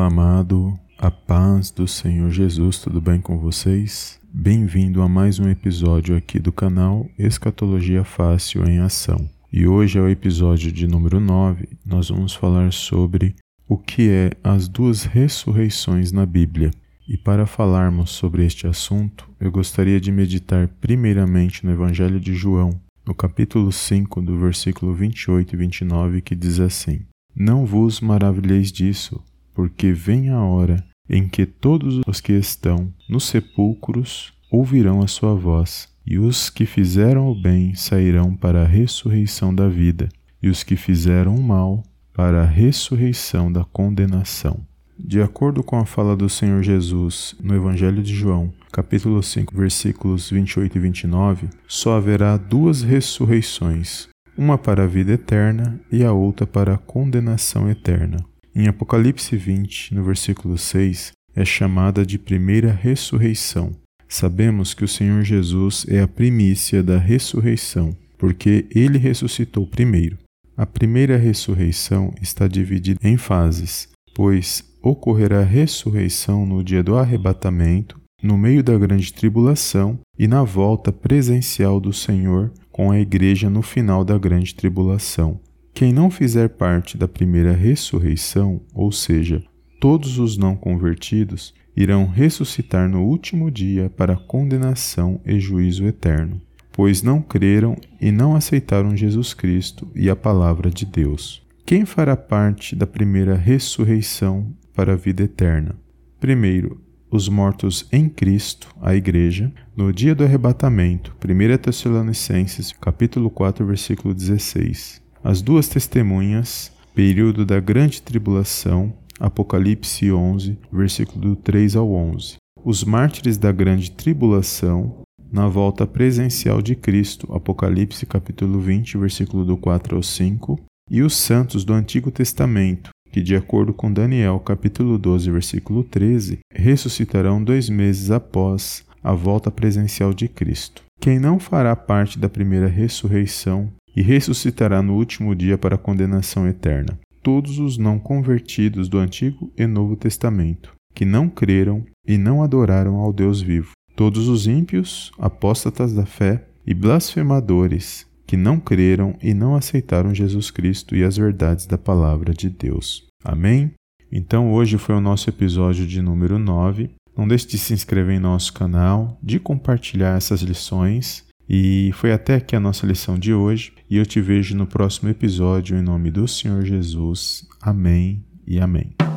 amado, a paz do Senhor Jesus, tudo bem com vocês? Bem-vindo a mais um episódio aqui do canal Escatologia Fácil em Ação. E hoje é o episódio de número 9. Nós vamos falar sobre o que é as duas ressurreições na Bíblia. E para falarmos sobre este assunto, eu gostaria de meditar primeiramente no Evangelho de João, no capítulo 5, do versículo 28 e 29, que diz assim: Não vos maravilheis disso, porque vem a hora em que todos os que estão nos sepulcros ouvirão a sua voz, e os que fizeram o bem sairão para a ressurreição da vida, e os que fizeram o mal para a ressurreição da condenação. De acordo com a fala do Senhor Jesus no Evangelho de João, capítulo 5, versículos 28 e 29, só haverá duas ressurreições, uma para a vida eterna e a outra para a condenação eterna. Em Apocalipse 20, no versículo 6, é chamada de primeira ressurreição. Sabemos que o Senhor Jesus é a primícia da ressurreição, porque ele ressuscitou primeiro. A primeira ressurreição está dividida em fases, pois ocorrerá ressurreição no dia do arrebatamento, no meio da grande tribulação e na volta presencial do Senhor com a igreja no final da grande tribulação. Quem não fizer parte da primeira ressurreição, ou seja, todos os não convertidos, irão ressuscitar no último dia para condenação e juízo eterno, pois não creram e não aceitaram Jesus Cristo e a palavra de Deus. Quem fará parte da primeira ressurreição para a vida eterna? Primeiro, os mortos em Cristo, a igreja, no dia do arrebatamento, 1 Tessalonicenses, capítulo 4, versículo 16. As duas testemunhas, período da grande tribulação, Apocalipse 11, versículo do 3 ao 11. Os mártires da grande tribulação, na volta presencial de Cristo, Apocalipse capítulo 20, versículo do 4 ao 5, e os santos do Antigo Testamento, que, de acordo com Daniel capítulo 12, versículo 13, ressuscitarão dois meses após a volta presencial de Cristo. Quem não fará parte da primeira ressurreição e ressuscitará no último dia para a condenação eterna. Todos os não convertidos do Antigo e Novo Testamento, que não creram e não adoraram ao Deus vivo. Todos os ímpios, apóstatas da fé e blasfemadores, que não creram e não aceitaram Jesus Cristo e as verdades da palavra de Deus. Amém? Então hoje foi o nosso episódio de número 9. Não deixe de se inscrever em nosso canal, de compartilhar essas lições e foi até aqui a nossa lição de hoje, e eu te vejo no próximo episódio em nome do Senhor Jesus. Amém e amém.